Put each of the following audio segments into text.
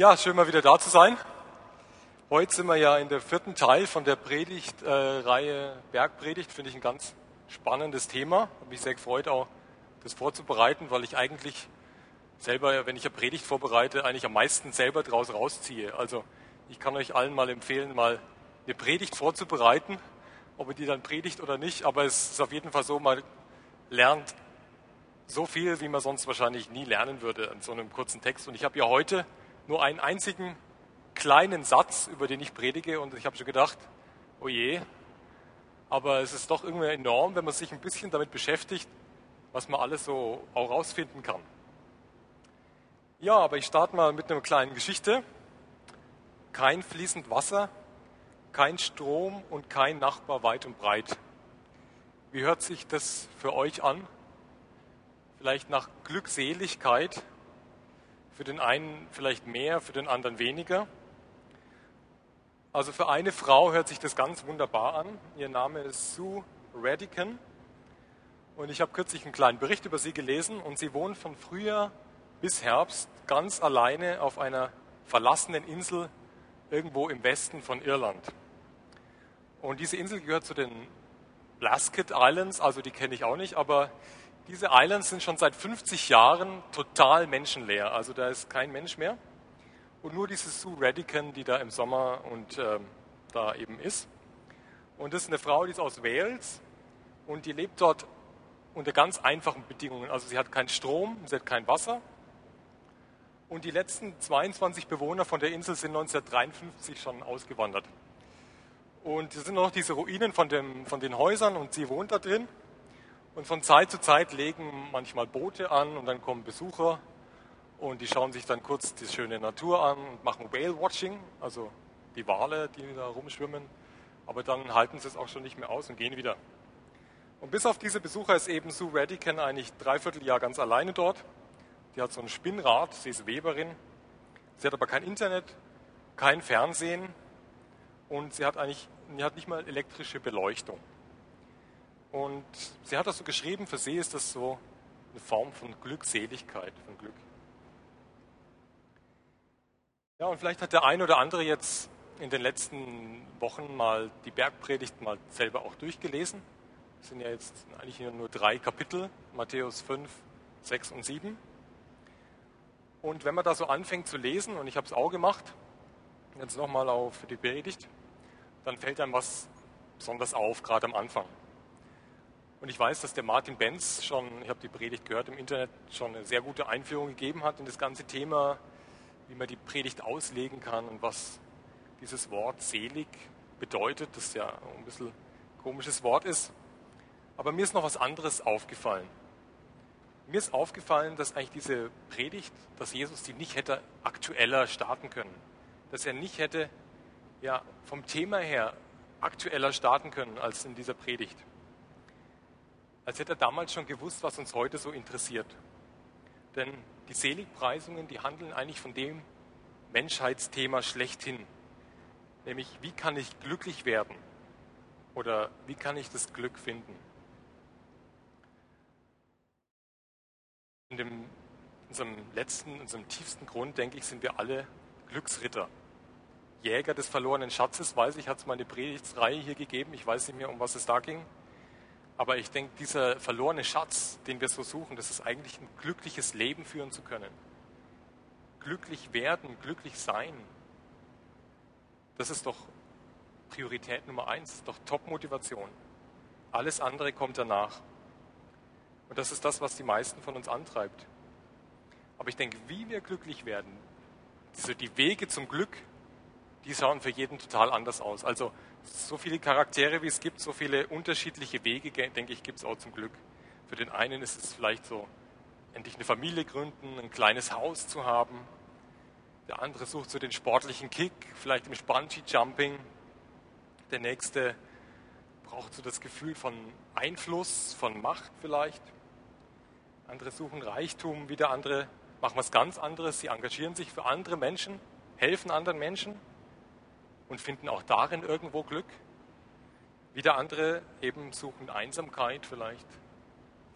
Ja, schön mal wieder da zu sein. Heute sind wir ja in der vierten Teil von der Predigtreihe äh, Bergpredigt. Finde ich ein ganz spannendes Thema. Habe mich sehr gefreut, auch das vorzubereiten, weil ich eigentlich selber, wenn ich eine Predigt vorbereite, eigentlich am meisten selber draus rausziehe. Also ich kann euch allen mal empfehlen, mal eine Predigt vorzubereiten, ob ihr die dann predigt oder nicht. Aber es ist auf jeden Fall so, man lernt so viel, wie man sonst wahrscheinlich nie lernen würde in so einem kurzen Text. Und ich habe ja heute nur einen einzigen kleinen Satz, über den ich predige. Und ich habe schon gedacht, oh je, aber es ist doch irgendwie enorm, wenn man sich ein bisschen damit beschäftigt, was man alles so auch rausfinden kann. Ja, aber ich starte mal mit einer kleinen Geschichte. Kein fließend Wasser, kein Strom und kein Nachbar weit und breit. Wie hört sich das für euch an? Vielleicht nach Glückseligkeit, für den einen vielleicht mehr, für den anderen weniger. Also für eine Frau hört sich das ganz wunderbar an. Ihr Name ist Sue Radican. Und ich habe kürzlich einen kleinen Bericht über sie gelesen und sie wohnt von Frühjahr bis Herbst ganz alleine auf einer verlassenen Insel irgendwo im Westen von Irland. Und diese Insel gehört zu den Blasket Islands, also die kenne ich auch nicht, aber diese Islands sind schon seit 50 Jahren total menschenleer. Also da ist kein Mensch mehr und nur diese Sue Radican, die da im Sommer und äh, da eben ist. Und das ist eine Frau, die ist aus Wales und die lebt dort unter ganz einfachen Bedingungen. Also sie hat keinen Strom, sie hat kein Wasser. Und die letzten 22 Bewohner von der Insel sind 1953 schon ausgewandert. Und es sind noch diese Ruinen von, dem, von den Häusern und sie wohnt da drin. Und von Zeit zu Zeit legen manchmal Boote an und dann kommen Besucher und die schauen sich dann kurz die schöne Natur an und machen Whale-Watching, also die Wale, die da rumschwimmen. Aber dann halten sie es auch schon nicht mehr aus und gehen wieder. Und bis auf diese Besucher ist eben Sue Radican eigentlich dreiviertel Jahr ganz alleine dort. Die hat so ein Spinnrad, sie ist Weberin. Sie hat aber kein Internet, kein Fernsehen und sie hat eigentlich sie hat nicht mal elektrische Beleuchtung. Und sie hat das so geschrieben, für sie ist das so eine Form von Glückseligkeit, von Glück. Ja, und vielleicht hat der ein oder andere jetzt in den letzten Wochen mal die Bergpredigt mal selber auch durchgelesen. Es sind ja jetzt eigentlich nur drei Kapitel, Matthäus 5, 6 und 7. Und wenn man da so anfängt zu lesen, und ich habe es auch gemacht, jetzt nochmal auf die Predigt, dann fällt einem was besonders auf, gerade am Anfang. Und ich weiß, dass der Martin Benz schon, ich habe die Predigt gehört im Internet, schon eine sehr gute Einführung gegeben hat in das ganze Thema wie man die Predigt auslegen kann und was dieses Wort selig bedeutet, das ja ein bisschen komisches Wort ist. Aber mir ist noch was anderes aufgefallen. Mir ist aufgefallen, dass eigentlich diese Predigt, dass Jesus die nicht hätte aktueller starten können. Dass er nicht hätte ja, vom Thema her aktueller starten können als in dieser Predigt. Als hätte er damals schon gewusst, was uns heute so interessiert. Denn die Seligpreisungen, die handeln eigentlich von dem Menschheitsthema schlechthin. Nämlich, wie kann ich glücklich werden? Oder wie kann ich das Glück finden? In dem, unserem letzten, in unserem tiefsten Grund, denke ich, sind wir alle Glücksritter. Jäger des verlorenen Schatzes, weiß ich, hat es mal eine Predigtsreihe hier gegeben. Ich weiß nicht mehr, um was es da ging. Aber ich denke, dieser verlorene Schatz, den wir so suchen, das ist eigentlich ein glückliches Leben führen zu können. Glücklich werden, glücklich sein. Das ist doch Priorität Nummer eins, doch Top-Motivation. Alles andere kommt danach. Und das ist das, was die meisten von uns antreibt. Aber ich denke, wie wir glücklich werden, diese, die Wege zum Glück, die schauen für jeden total anders aus. Also so viele Charaktere, wie es gibt, so viele unterschiedliche Wege, denke ich, gibt es auch zum Glück. Für den einen ist es vielleicht so, endlich eine Familie gründen, ein kleines Haus zu haben. Der andere sucht so den sportlichen Kick, vielleicht im Bungee-Jumping. Der nächste braucht so das Gefühl von Einfluss, von Macht vielleicht. Andere suchen Reichtum, wieder andere machen was ganz anderes. Sie engagieren sich für andere Menschen, helfen anderen Menschen und finden auch darin irgendwo Glück. Wieder andere eben suchen Einsamkeit vielleicht.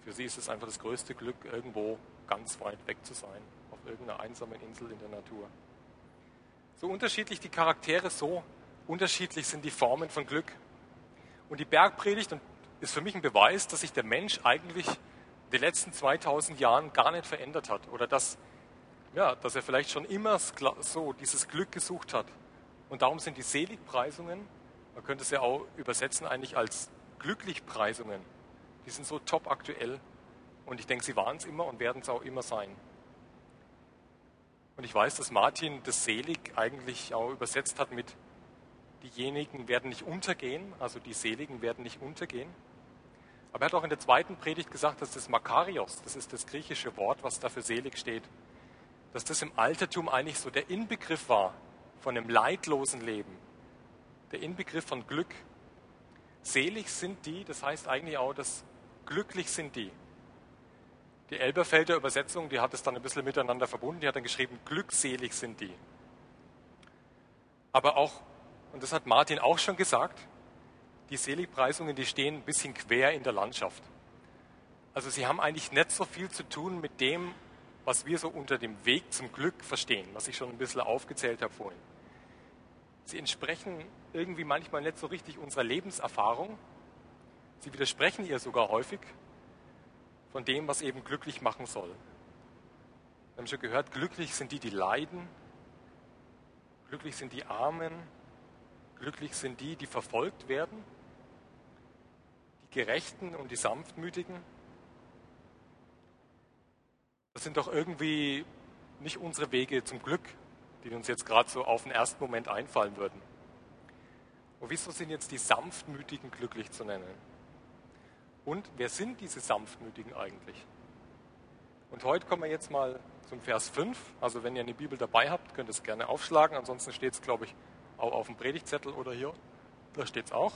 Für sie ist es einfach das größte Glück, irgendwo ganz weit weg zu sein, auf irgendeiner einsamen Insel in der Natur. So unterschiedlich die Charaktere, so unterschiedlich sind die Formen von Glück. Und die Bergpredigt ist für mich ein Beweis, dass sich der Mensch eigentlich in den letzten 2000 Jahren gar nicht verändert hat oder dass, ja, dass er vielleicht schon immer so dieses Glück gesucht hat. Und darum sind die Seligpreisungen, man könnte es ja auch übersetzen eigentlich als Glücklichpreisungen, die sind so top aktuell. Und ich denke, sie waren es immer und werden es auch immer sein. Und ich weiß, dass Martin das Selig eigentlich auch übersetzt hat mit diejenigen werden nicht untergehen, also die Seligen werden nicht untergehen. Aber er hat auch in der zweiten Predigt gesagt, dass das Makarios, das ist das griechische Wort, was da für selig steht, dass das im Altertum eigentlich so der Inbegriff war von einem leidlosen Leben, der Inbegriff von Glück. Selig sind die, das heißt eigentlich auch, dass glücklich sind die. Die Elberfelder Übersetzung, die hat es dann ein bisschen miteinander verbunden, die hat dann geschrieben, glückselig sind die. Aber auch, und das hat Martin auch schon gesagt, die Seligpreisungen, die stehen ein bisschen quer in der Landschaft. Also sie haben eigentlich nicht so viel zu tun mit dem, was wir so unter dem Weg zum Glück verstehen, was ich schon ein bisschen aufgezählt habe vorhin. Sie entsprechen irgendwie manchmal nicht so richtig unserer Lebenserfahrung. Sie widersprechen ihr sogar häufig von dem, was eben glücklich machen soll. Wir haben schon gehört, glücklich sind die, die leiden. Glücklich sind die Armen. Glücklich sind die, die verfolgt werden. Die Gerechten und die Sanftmütigen. Das sind doch irgendwie nicht unsere Wege zum Glück, die uns jetzt gerade so auf den ersten Moment einfallen würden. Und wieso sind jetzt die Sanftmütigen glücklich zu nennen? Und wer sind diese Sanftmütigen eigentlich? Und heute kommen wir jetzt mal zum Vers 5. Also wenn ihr eine Bibel dabei habt, könnt ihr es gerne aufschlagen. Ansonsten steht es, glaube ich, auch auf dem Predigtzettel oder hier. Da steht es auch.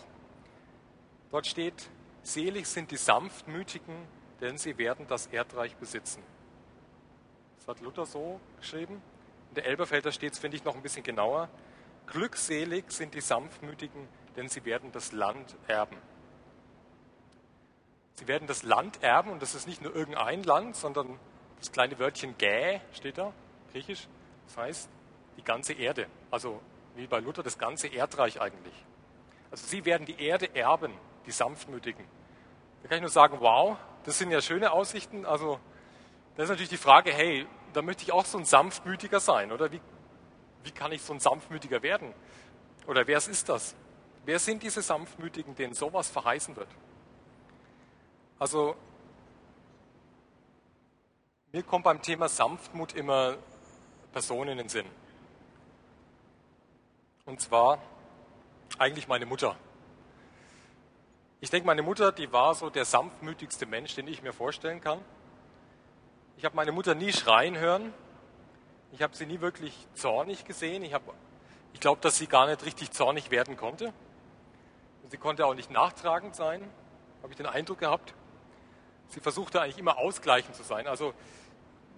Dort steht, selig sind die Sanftmütigen, denn sie werden das Erdreich besitzen. Das hat Luther so geschrieben. In der Elberfelder steht es, finde ich, noch ein bisschen genauer. Glückselig sind die Sanftmütigen, denn sie werden das Land erben. Sie werden das Land erben und das ist nicht nur irgendein Land, sondern das kleine Wörtchen gä steht da, griechisch. Das heißt die ganze Erde. Also wie bei Luther das ganze Erdreich eigentlich. Also sie werden die Erde erben, die Sanftmütigen. Da kann ich nur sagen, wow, das sind ja schöne Aussichten. Also da ist natürlich die Frage, hey, da möchte ich auch so ein Sanftmütiger sein, oder? Wie, wie kann ich so ein Sanftmütiger werden? Oder wer ist das? Wer sind diese Sanftmütigen, denen sowas verheißen wird? Also, mir kommt beim Thema Sanftmut immer Personen in den Sinn. Und zwar eigentlich meine Mutter. Ich denke, meine Mutter, die war so der sanftmütigste Mensch, den ich mir vorstellen kann. Ich habe meine Mutter nie schreien hören. Ich habe sie nie wirklich zornig gesehen. Ich, ich glaube, dass sie gar nicht richtig zornig werden konnte. Und sie konnte auch nicht nachtragend sein, habe ich den Eindruck gehabt. Sie versuchte eigentlich immer ausgleichend zu sein. Also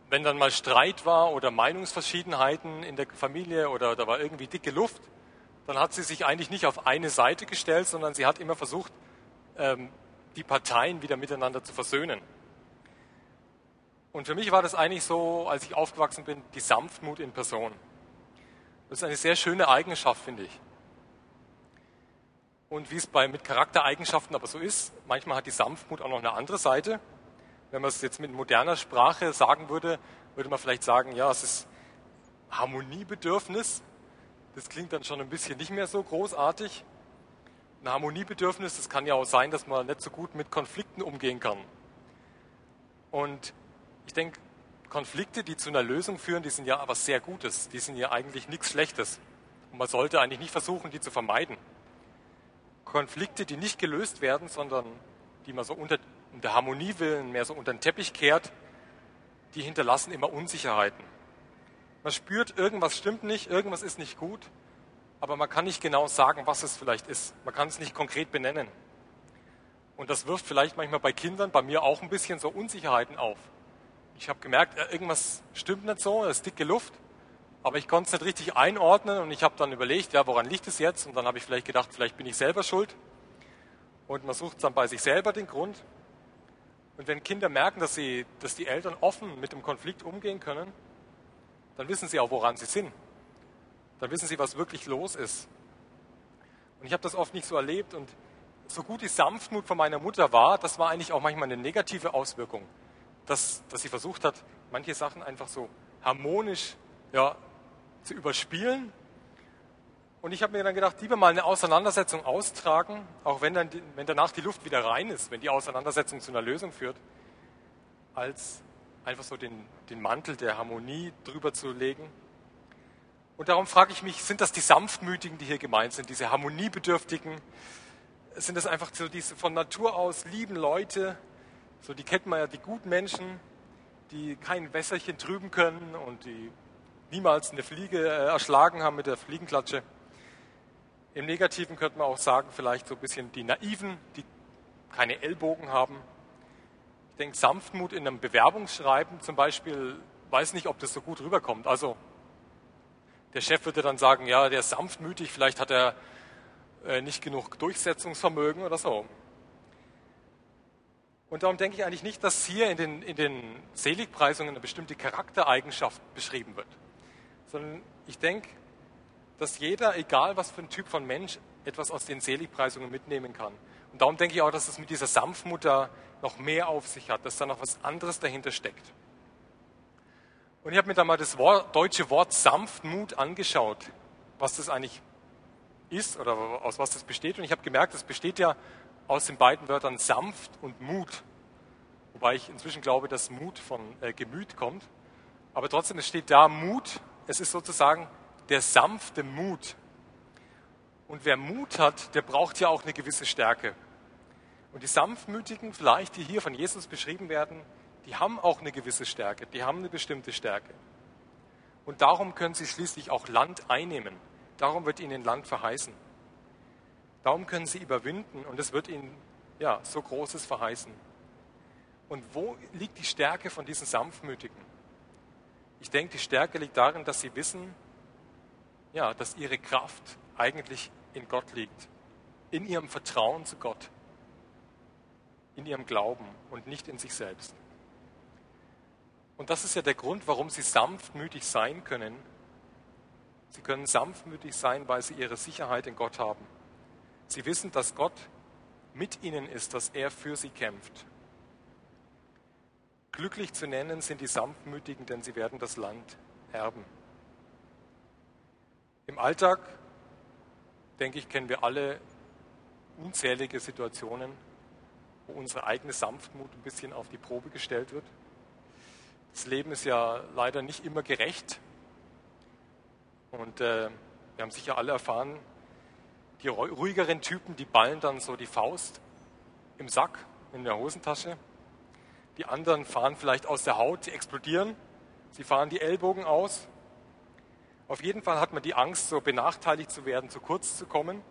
wenn dann mal Streit war oder Meinungsverschiedenheiten in der Familie oder da war irgendwie dicke Luft, dann hat sie sich eigentlich nicht auf eine Seite gestellt, sondern sie hat immer versucht, ähm, die Parteien wieder miteinander zu versöhnen. Und für mich war das eigentlich so, als ich aufgewachsen bin, die Sanftmut in Person. Das ist eine sehr schöne Eigenschaft, finde ich. Und wie es bei, mit Charaktereigenschaften aber so ist, manchmal hat die Sanftmut auch noch eine andere Seite. Wenn man es jetzt mit moderner Sprache sagen würde, würde man vielleicht sagen, ja, es ist Harmoniebedürfnis. Das klingt dann schon ein bisschen nicht mehr so großartig. Ein Harmoniebedürfnis, das kann ja auch sein, dass man nicht so gut mit Konflikten umgehen kann. Und ich denke, Konflikte, die zu einer Lösung führen, die sind ja was sehr Gutes. Die sind ja eigentlich nichts Schlechtes. Und man sollte eigentlich nicht versuchen, die zu vermeiden. Konflikte, die nicht gelöst werden, sondern die man so unter, der Harmonie willen mehr so unter den Teppich kehrt, die hinterlassen immer Unsicherheiten. Man spürt, irgendwas stimmt nicht, irgendwas ist nicht gut, aber man kann nicht genau sagen, was es vielleicht ist. Man kann es nicht konkret benennen. Und das wirft vielleicht manchmal bei Kindern, bei mir auch ein bisschen so Unsicherheiten auf ich habe gemerkt, irgendwas stimmt nicht so, es ist dicke Luft, aber ich konnte es nicht richtig einordnen und ich habe dann überlegt, ja, woran liegt es jetzt? Und dann habe ich vielleicht gedacht, vielleicht bin ich selber schuld. Und man sucht dann bei sich selber den Grund. Und wenn Kinder merken, dass, sie, dass die Eltern offen mit dem Konflikt umgehen können, dann wissen sie auch, woran sie sind. dann wissen Sie, was wirklich los ist. Und ich habe das oft nicht so erlebt und so gut die Sanftmut von meiner Mutter war, das war eigentlich auch manchmal eine negative Auswirkung, dass, dass sie versucht hat, manche Sachen einfach so harmonisch ja, zu überspielen. Und ich habe mir dann gedacht, lieber mal eine Auseinandersetzung austragen, auch wenn, dann, wenn danach die Luft wieder rein ist, wenn die Auseinandersetzung zu einer Lösung führt, als einfach so den, den Mantel der Harmonie drüber zu legen. Und darum frage ich mich, sind das die Sanftmütigen, die hier gemeint sind, diese Harmoniebedürftigen? Sind das einfach so diese von Natur aus lieben Leute, so die kennt man ja, die guten Menschen, die kein Wässerchen trüben können und die niemals eine Fliege äh, erschlagen haben mit der Fliegenklatsche. Im Negativen könnte man auch sagen, vielleicht so ein bisschen die Naiven, die keine Ellbogen haben. Ich denke, Sanftmut in einem Bewerbungsschreiben zum Beispiel, weiß nicht, ob das so gut rüberkommt. Also der Chef würde dann sagen, ja, der ist sanftmütig, vielleicht hat er äh, nicht genug Durchsetzungsvermögen oder so. Und darum denke ich eigentlich nicht, dass hier in den, in den Seligpreisungen eine bestimmte Charaktereigenschaft beschrieben wird, sondern ich denke, dass jeder, egal was für ein Typ von Mensch, etwas aus den Seligpreisungen mitnehmen kann. Und darum denke ich auch, dass es mit dieser Sanftmut da noch mehr auf sich hat, dass da noch was anderes dahinter steckt. Und ich habe mir da mal das Wort, deutsche Wort Sanftmut angeschaut, was das eigentlich ist oder aus was das besteht. Und ich habe gemerkt, es besteht ja aus den beiden Wörtern sanft und Mut. Wobei ich inzwischen glaube, dass Mut von äh, Gemüt kommt. Aber trotzdem, es steht da Mut. Es ist sozusagen der sanfte Mut. Und wer Mut hat, der braucht ja auch eine gewisse Stärke. Und die Sanftmütigen, vielleicht, die hier von Jesus beschrieben werden, die haben auch eine gewisse Stärke, die haben eine bestimmte Stärke. Und darum können sie schließlich auch Land einnehmen. Darum wird ihnen Land verheißen. Darum können sie überwinden und es wird ihnen ja, so Großes verheißen. Und wo liegt die Stärke von diesen Sanftmütigen? Ich denke, die Stärke liegt darin, dass sie wissen, ja, dass ihre Kraft eigentlich in Gott liegt, in ihrem Vertrauen zu Gott, in ihrem Glauben und nicht in sich selbst. Und das ist ja der Grund, warum sie sanftmütig sein können. Sie können sanftmütig sein, weil sie ihre Sicherheit in Gott haben. Sie wissen, dass Gott mit ihnen ist, dass er für sie kämpft. Glücklich zu nennen sind die Sanftmütigen, denn sie werden das Land erben. Im Alltag, denke ich, kennen wir alle unzählige Situationen, wo unsere eigene Sanftmut ein bisschen auf die Probe gestellt wird. Das Leben ist ja leider nicht immer gerecht. Und äh, wir haben sicher alle erfahren, die ruhigeren Typen, die ballen dann so die Faust im Sack, in der Hosentasche. Die anderen fahren vielleicht aus der Haut, sie explodieren. Sie fahren die Ellbogen aus. Auf jeden Fall hat man die Angst, so benachteiligt zu werden, zu kurz zu kommen.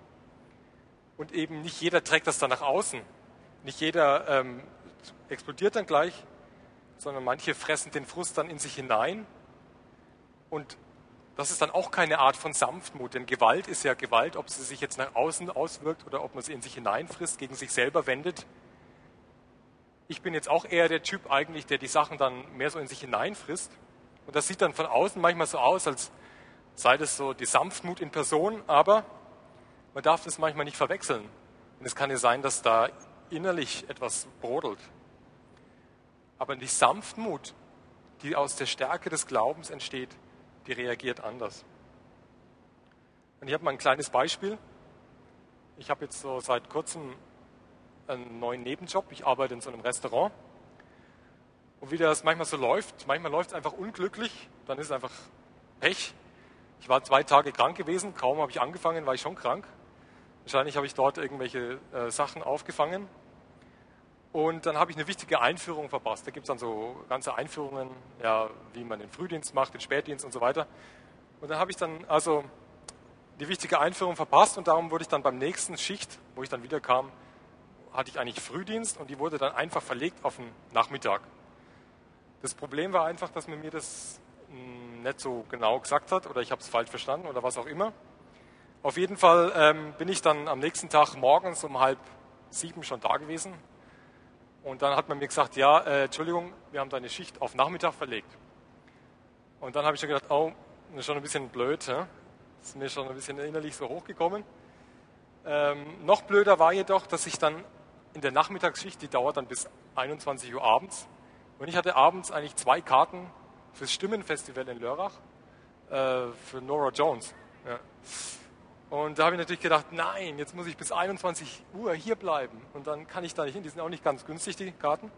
Und eben nicht jeder trägt das dann nach außen. Nicht jeder ähm, explodiert dann gleich, sondern manche fressen den Frust dann in sich hinein. Und das ist dann auch keine Art von Sanftmut, denn Gewalt ist ja Gewalt, ob sie sich jetzt nach außen auswirkt oder ob man sie in sich hineinfrisst, gegen sich selber wendet. Ich bin jetzt auch eher der Typ eigentlich, der die Sachen dann mehr so in sich hineinfrisst. Und das sieht dann von außen manchmal so aus, als sei das so die Sanftmut in Person, aber man darf das manchmal nicht verwechseln. Und es kann ja sein, dass da innerlich etwas brodelt. Aber die Sanftmut, die aus der Stärke des Glaubens entsteht, die reagiert anders. Und ich habe mal ein kleines Beispiel. Ich habe jetzt so seit kurzem einen neuen Nebenjob. Ich arbeite in so einem Restaurant. Und wie das manchmal so läuft, manchmal läuft es einfach unglücklich, dann ist es einfach Pech. Ich war zwei Tage krank gewesen, kaum habe ich angefangen, war ich schon krank. Wahrscheinlich habe ich dort irgendwelche äh, Sachen aufgefangen. Und dann habe ich eine wichtige Einführung verpasst. Da gibt es dann so ganze Einführungen, ja, wie man den Frühdienst macht, den Spätdienst und so weiter. Und dann habe ich dann also die wichtige Einführung verpasst und darum wurde ich dann beim nächsten Schicht, wo ich dann wieder kam, hatte ich eigentlich Frühdienst und die wurde dann einfach verlegt auf den Nachmittag. Das Problem war einfach, dass man mir das nicht so genau gesagt hat oder ich habe es falsch verstanden oder was auch immer. Auf jeden Fall ähm, bin ich dann am nächsten Tag morgens um halb sieben schon da gewesen. Und dann hat man mir gesagt, ja, äh, Entschuldigung, wir haben deine Schicht auf Nachmittag verlegt. Und dann habe ich schon gedacht, oh, das ist schon ein bisschen blöd. Hä? Das ist mir schon ein bisschen innerlich so hochgekommen. Ähm, noch blöder war jedoch, dass ich dann in der Nachmittagsschicht, die dauert dann bis 21 Uhr abends, und ich hatte abends eigentlich zwei Karten fürs Stimmenfestival in Lörrach äh, für Nora Jones. Ja. Und da habe ich natürlich gedacht, nein, jetzt muss ich bis 21 Uhr hier bleiben. Und dann kann ich da nicht hin. Die sind auch nicht ganz günstig, die Karten.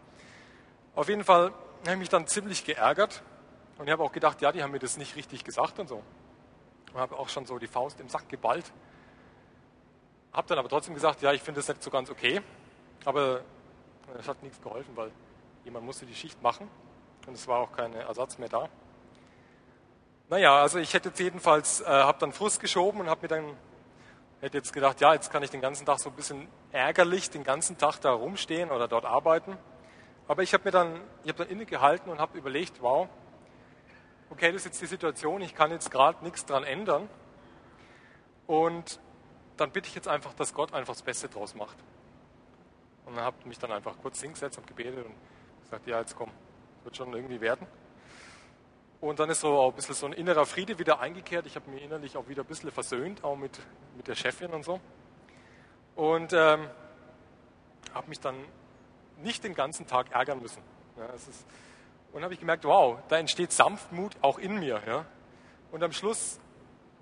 Auf jeden Fall habe ich mich dann ziemlich geärgert. Und ich habe auch gedacht, ja, die haben mir das nicht richtig gesagt und so. Und habe auch schon so die Faust im Sack geballt. Habe dann aber trotzdem gesagt, ja, ich finde das nicht so ganz okay. Aber es hat nichts geholfen, weil jemand musste die Schicht machen. Und es war auch kein Ersatz mehr da. Naja, also ich hätte jetzt jedenfalls, äh, habe dann Frust geschoben und habe mir dann, hätte jetzt gedacht, ja, jetzt kann ich den ganzen Tag so ein bisschen ärgerlich den ganzen Tag da rumstehen oder dort arbeiten. Aber ich habe mir dann, ich habe dann innegehalten und habe überlegt, wow, okay, das ist jetzt die Situation, ich kann jetzt gerade nichts dran ändern. Und dann bitte ich jetzt einfach, dass Gott einfach das Beste draus macht. Und dann habe mich dann einfach kurz hingesetzt und gebetet und gesagt, ja, jetzt komm, wird schon irgendwie werden. Und dann ist so ein bisschen so ein innerer Friede wieder eingekehrt. Ich habe mich innerlich auch wieder ein bisschen versöhnt, auch mit, mit der Chefin und so. Und ähm, habe mich dann nicht den ganzen Tag ärgern müssen. Ja, ist, und habe ich gemerkt, wow, da entsteht Sanftmut auch in mir. Ja. Und am Schluss,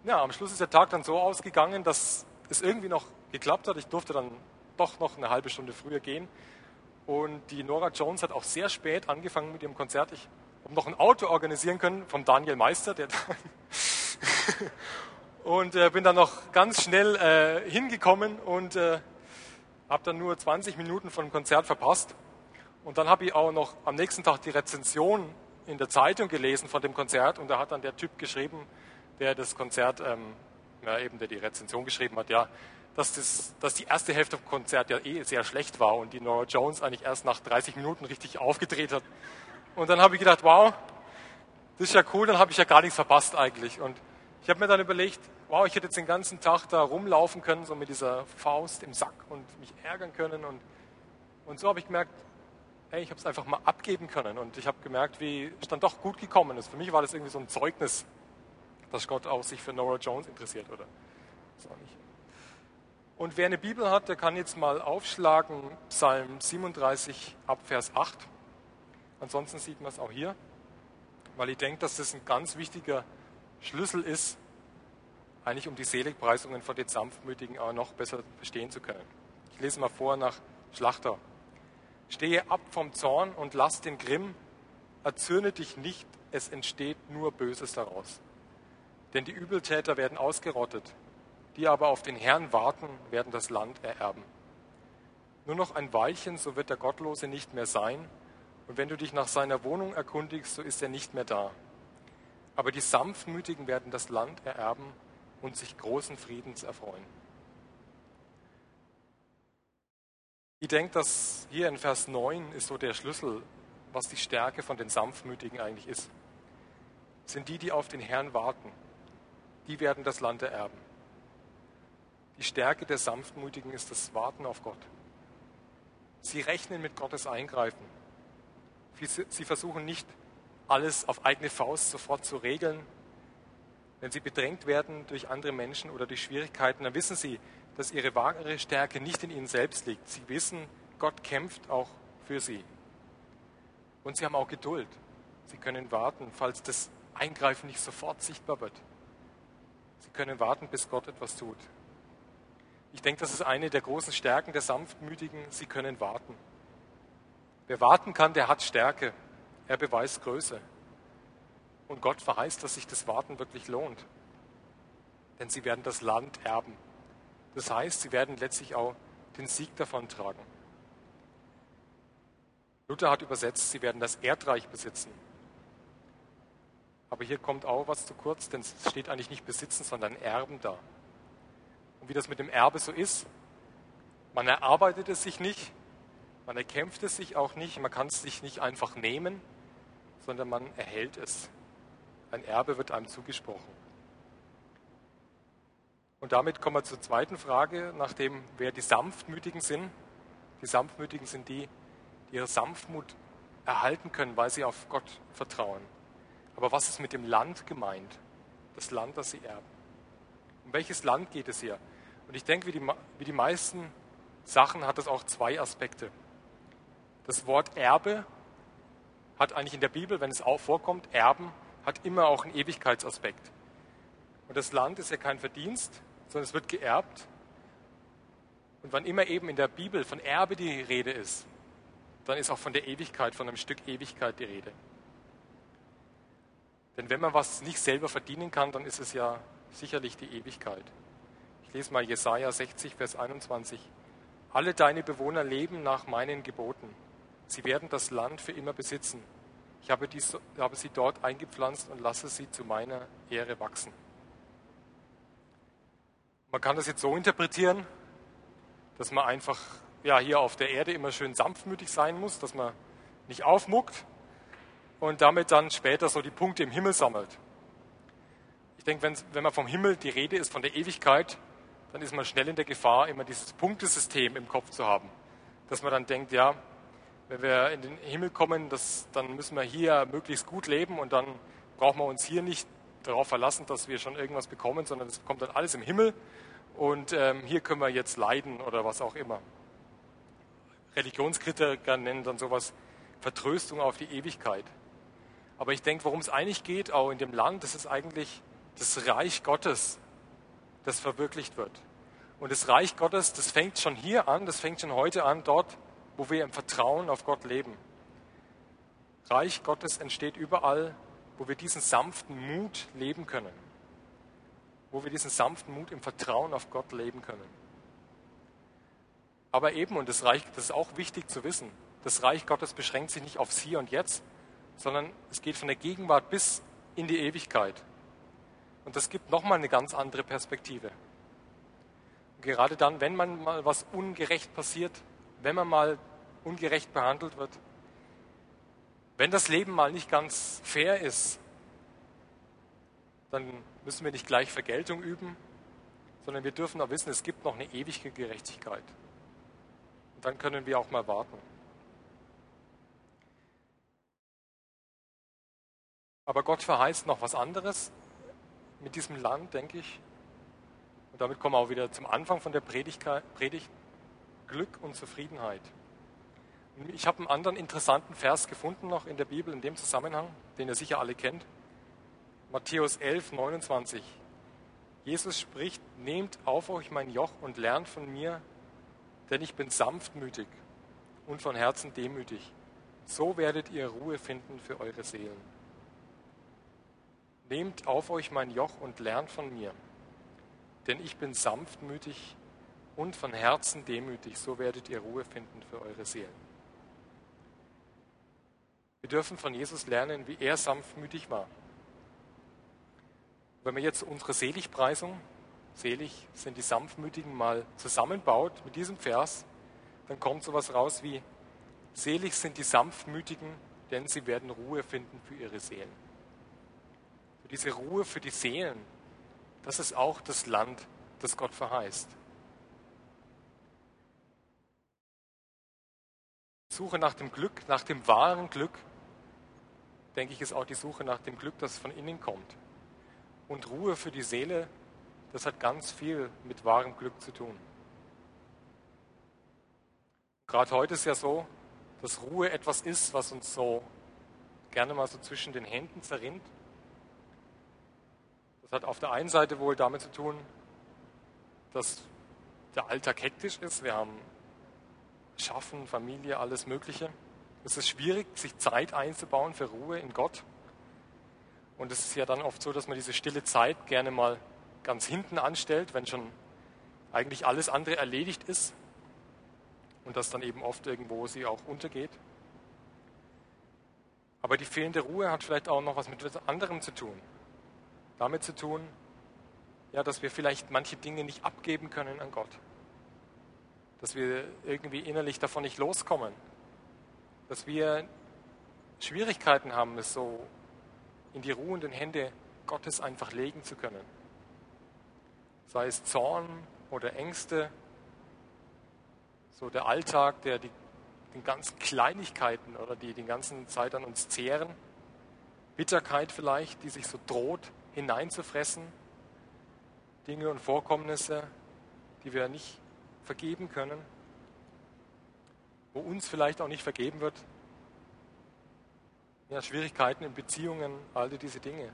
ja, am Schluss ist der Tag dann so ausgegangen, dass es irgendwie noch geklappt hat. Ich durfte dann doch noch eine halbe Stunde früher gehen. Und die Nora Jones hat auch sehr spät angefangen mit ihrem Konzert. Ich noch ein Auto organisieren können vom Daniel Meister, und äh, bin dann noch ganz schnell äh, hingekommen und äh, habe dann nur 20 Minuten von dem Konzert verpasst. Und dann habe ich auch noch am nächsten Tag die Rezension in der Zeitung gelesen von dem Konzert und da hat dann der Typ geschrieben, der das Konzert, ähm, ja, eben der die Rezension geschrieben hat, ja, dass, das, dass die erste Hälfte vom Konzert ja eh sehr schlecht war und die Nora Jones eigentlich erst nach 30 Minuten richtig aufgedreht hat. Und dann habe ich gedacht, wow, das ist ja cool, dann habe ich ja gar nichts verpasst eigentlich. Und ich habe mir dann überlegt, wow, ich hätte jetzt den ganzen Tag da rumlaufen können, so mit dieser Faust im Sack und mich ärgern können. Und, und so habe ich gemerkt, hey, ich habe es einfach mal abgeben können. Und ich habe gemerkt, wie es dann doch gut gekommen ist. Für mich war das irgendwie so ein Zeugnis, dass Gott auch sich für Nora Jones interessiert, oder? Und wer eine Bibel hat, der kann jetzt mal aufschlagen, Psalm 37 ab Vers 8. Ansonsten sieht man es auch hier, weil ich denke, dass das ein ganz wichtiger Schlüssel ist, eigentlich um die Seligpreisungen von den Sanftmütigen auch noch besser verstehen zu können. Ich lese mal vor nach Schlachter. Stehe ab vom Zorn und lass den Grimm, erzürne dich nicht, es entsteht nur Böses daraus. Denn die Übeltäter werden ausgerottet, die aber auf den Herrn warten, werden das Land ererben. Nur noch ein Weilchen, so wird der Gottlose nicht mehr sein, und wenn du dich nach seiner Wohnung erkundigst, so ist er nicht mehr da. Aber die Sanftmütigen werden das Land ererben und sich großen Friedens erfreuen. Ich denke, dass hier in Vers 9 ist so der Schlüssel, was die Stärke von den Sanftmütigen eigentlich ist. sind die, die auf den Herrn warten. Die werden das Land ererben. Die Stärke der Sanftmütigen ist das Warten auf Gott. Sie rechnen mit Gottes Eingreifen. Sie versuchen nicht, alles auf eigene Faust sofort zu regeln. Wenn sie bedrängt werden durch andere Menschen oder durch Schwierigkeiten, dann wissen sie, dass ihre wahre Stärke nicht in ihnen selbst liegt. Sie wissen, Gott kämpft auch für sie. Und sie haben auch Geduld. Sie können warten, falls das Eingreifen nicht sofort sichtbar wird. Sie können warten, bis Gott etwas tut. Ich denke, das ist eine der großen Stärken der Sanftmütigen. Sie können warten. Wer warten kann, der hat Stärke. Er beweist Größe. Und Gott verheißt, dass sich das Warten wirklich lohnt. Denn sie werden das Land erben. Das heißt, sie werden letztlich auch den Sieg davon tragen. Luther hat übersetzt, sie werden das Erdreich besitzen. Aber hier kommt auch was zu kurz, denn es steht eigentlich nicht besitzen, sondern erben da. Und wie das mit dem Erbe so ist, man erarbeitet es sich nicht, man erkämpft es sich auch nicht, man kann es sich nicht einfach nehmen, sondern man erhält es. Ein Erbe wird einem zugesprochen. Und damit kommen wir zur zweiten Frage, nach dem, wer die Sanftmütigen sind. Die Sanftmütigen sind die, die ihre Sanftmut erhalten können, weil sie auf Gott vertrauen. Aber was ist mit dem Land gemeint? Das Land, das sie erben. Um welches Land geht es hier? Und ich denke, wie die, wie die meisten Sachen hat das auch zwei Aspekte. Das Wort Erbe hat eigentlich in der Bibel, wenn es auch vorkommt, Erben, hat immer auch einen Ewigkeitsaspekt. Und das Land ist ja kein Verdienst, sondern es wird geerbt. Und wann immer eben in der Bibel von Erbe die Rede ist, dann ist auch von der Ewigkeit, von einem Stück Ewigkeit die Rede. Denn wenn man was nicht selber verdienen kann, dann ist es ja sicherlich die Ewigkeit. Ich lese mal Jesaja 60, Vers 21. Alle deine Bewohner leben nach meinen Geboten. Sie werden das Land für immer besitzen. Ich habe, dies, habe sie dort eingepflanzt und lasse sie zu meiner Ehre wachsen. Man kann das jetzt so interpretieren, dass man einfach ja, hier auf der Erde immer schön sanftmütig sein muss, dass man nicht aufmuckt und damit dann später so die Punkte im Himmel sammelt. Ich denke, wenn, wenn man vom Himmel die Rede ist, von der Ewigkeit, dann ist man schnell in der Gefahr, immer dieses Punktesystem im Kopf zu haben. Dass man dann denkt, ja, wenn wir in den Himmel kommen, das, dann müssen wir hier möglichst gut leben und dann brauchen wir uns hier nicht darauf verlassen, dass wir schon irgendwas bekommen, sondern es kommt dann alles im Himmel und ähm, hier können wir jetzt leiden oder was auch immer. Religionskritiker nennen dann sowas Vertröstung auf die Ewigkeit. Aber ich denke, worum es eigentlich geht, auch in dem Land, das ist eigentlich das Reich Gottes, das verwirklicht wird. Und das Reich Gottes, das fängt schon hier an, das fängt schon heute an, dort, wo wir im Vertrauen auf Gott leben. Reich Gottes entsteht überall, wo wir diesen sanften Mut leben können. Wo wir diesen sanften Mut im Vertrauen auf Gott leben können. Aber eben, und das, Reich, das ist auch wichtig zu wissen, das Reich Gottes beschränkt sich nicht aufs Hier und Jetzt, sondern es geht von der Gegenwart bis in die Ewigkeit. Und das gibt nochmal eine ganz andere Perspektive. Und gerade dann, wenn man mal was ungerecht passiert, wenn man mal ungerecht behandelt wird, wenn das Leben mal nicht ganz fair ist, dann müssen wir nicht gleich Vergeltung üben, sondern wir dürfen auch wissen, es gibt noch eine ewige Gerechtigkeit. Und dann können wir auch mal warten. Aber Gott verheißt noch was anderes mit diesem Land, denke ich. Und damit kommen wir auch wieder zum Anfang von der Predigt, Glück und Zufriedenheit. Ich habe einen anderen interessanten Vers gefunden noch in der Bibel in dem Zusammenhang, den ihr sicher alle kennt. Matthäus 11, 29. Jesus spricht, nehmt auf euch mein Joch und lernt von mir, denn ich bin sanftmütig und von Herzen demütig. So werdet ihr Ruhe finden für eure Seelen. Nehmt auf euch mein Joch und lernt von mir, denn ich bin sanftmütig und von Herzen demütig. So werdet ihr Ruhe finden für eure Seelen. Wir dürfen von Jesus lernen, wie er sanftmütig war. Wenn man jetzt unsere Seligpreisung selig sind die Sanftmütigen, mal zusammenbaut mit diesem Vers, dann kommt sowas raus wie, selig sind die Sanftmütigen, denn sie werden Ruhe finden für ihre Seelen. Für diese Ruhe für die Seelen, das ist auch das Land, das Gott verheißt. Suche nach dem Glück, nach dem wahren Glück, denke ich, ist auch die Suche nach dem Glück, das von innen kommt. Und Ruhe für die Seele, das hat ganz viel mit wahrem Glück zu tun. Gerade heute ist ja so, dass Ruhe etwas ist, was uns so gerne mal so zwischen den Händen zerrinnt. Das hat auf der einen Seite wohl damit zu tun, dass der Alltag hektisch ist. Wir haben Schaffen, Familie, alles Mögliche. Es ist schwierig, sich Zeit einzubauen für Ruhe in Gott. Und es ist ja dann oft so, dass man diese stille Zeit gerne mal ganz hinten anstellt, wenn schon eigentlich alles andere erledigt ist und dass dann eben oft irgendwo sie auch untergeht. Aber die fehlende Ruhe hat vielleicht auch noch was mit etwas anderem zu tun. Damit zu tun, ja, dass wir vielleicht manche Dinge nicht abgeben können an Gott. Dass wir irgendwie innerlich davon nicht loskommen. Dass wir Schwierigkeiten haben, es so in die ruhenden Hände Gottes einfach legen zu können. Sei es Zorn oder Ängste, so der Alltag, der die den ganzen Kleinigkeiten oder die die ganzen Zeit an uns zehren, Bitterkeit vielleicht, die sich so droht hineinzufressen, Dinge und Vorkommnisse, die wir nicht vergeben können, wo uns vielleicht auch nicht vergeben wird. Ja, Schwierigkeiten in Beziehungen, all diese Dinge.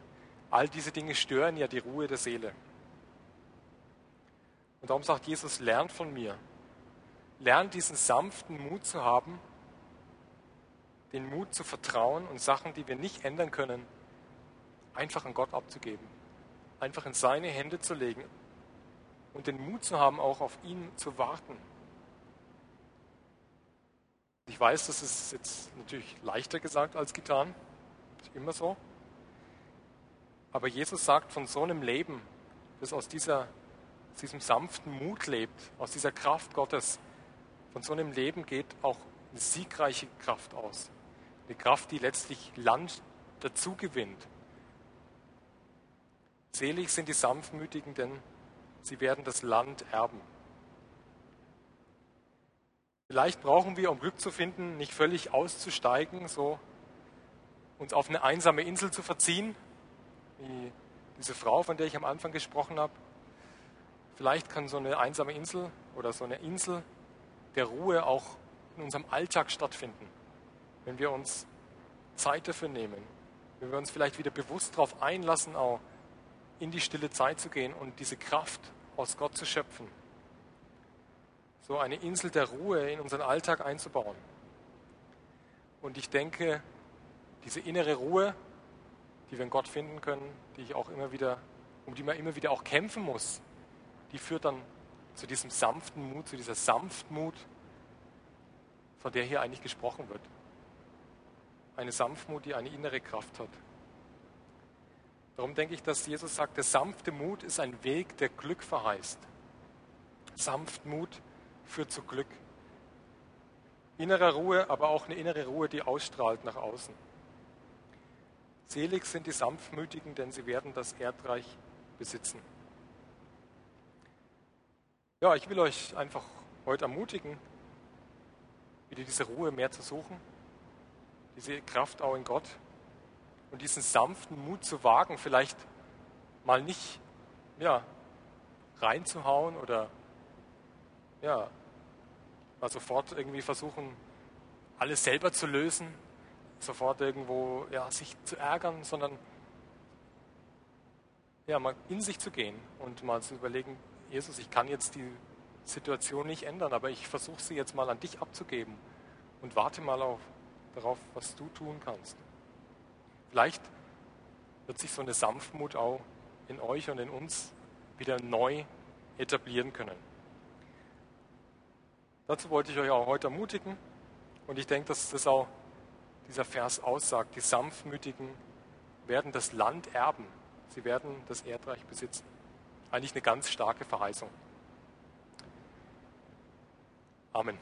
All diese Dinge stören ja die Ruhe der Seele. Und darum sagt Jesus, lernt von mir. Lernt diesen sanften Mut zu haben, den Mut zu vertrauen und Sachen, die wir nicht ändern können, einfach an Gott abzugeben. Einfach in seine Hände zu legen und den Mut zu haben, auch auf ihn zu warten. Ich weiß, das ist jetzt natürlich leichter gesagt als getan. Ist immer so. Aber Jesus sagt von so einem Leben, das aus, dieser, aus diesem sanften Mut lebt, aus dieser Kraft Gottes, von so einem Leben geht auch eine siegreiche Kraft aus. Eine Kraft, die letztlich Land dazu gewinnt. Selig sind die Sanftmütigen, denn sie werden das Land erben. Vielleicht brauchen wir, um Glück zu finden, nicht völlig auszusteigen, so uns auf eine einsame Insel zu verziehen, wie diese Frau, von der ich am Anfang gesprochen habe. Vielleicht kann so eine einsame Insel oder so eine Insel der Ruhe auch in unserem Alltag stattfinden, wenn wir uns Zeit dafür nehmen, wenn wir uns vielleicht wieder bewusst darauf einlassen, auch in die stille Zeit zu gehen und diese Kraft aus Gott zu schöpfen. So eine Insel der Ruhe in unseren Alltag einzubauen. Und ich denke, diese innere Ruhe, die wir in Gott finden können, die ich auch immer wieder, um die man immer wieder auch kämpfen muss, die führt dann zu diesem sanften Mut, zu dieser Sanftmut, von der hier eigentlich gesprochen wird. Eine Sanftmut, die eine innere Kraft hat. Darum denke ich, dass Jesus sagt, der sanfte Mut ist ein Weg, der Glück verheißt. Sanftmut führt zu Glück. Innere Ruhe, aber auch eine innere Ruhe, die ausstrahlt nach außen. Selig sind die Sanftmütigen, denn sie werden das Erdreich besitzen. Ja, ich will euch einfach heute ermutigen, wieder diese Ruhe mehr zu suchen, diese Kraft auch in Gott und diesen sanften Mut zu wagen, vielleicht mal nicht ja, reinzuhauen oder ja, mal sofort irgendwie versuchen, alles selber zu lösen, sofort irgendwo ja, sich zu ärgern, sondern ja, mal in sich zu gehen und mal zu überlegen, Jesus, ich kann jetzt die Situation nicht ändern, aber ich versuche sie jetzt mal an dich abzugeben und warte mal auf, darauf, was du tun kannst. Vielleicht wird sich so eine Sanftmut auch in euch und in uns wieder neu etablieren können. Dazu wollte ich euch auch heute ermutigen und ich denke, dass das auch dieser Vers aussagt. Die Sanftmütigen werden das Land erben. Sie werden das Erdreich besitzen. Eigentlich eine ganz starke Verheißung. Amen.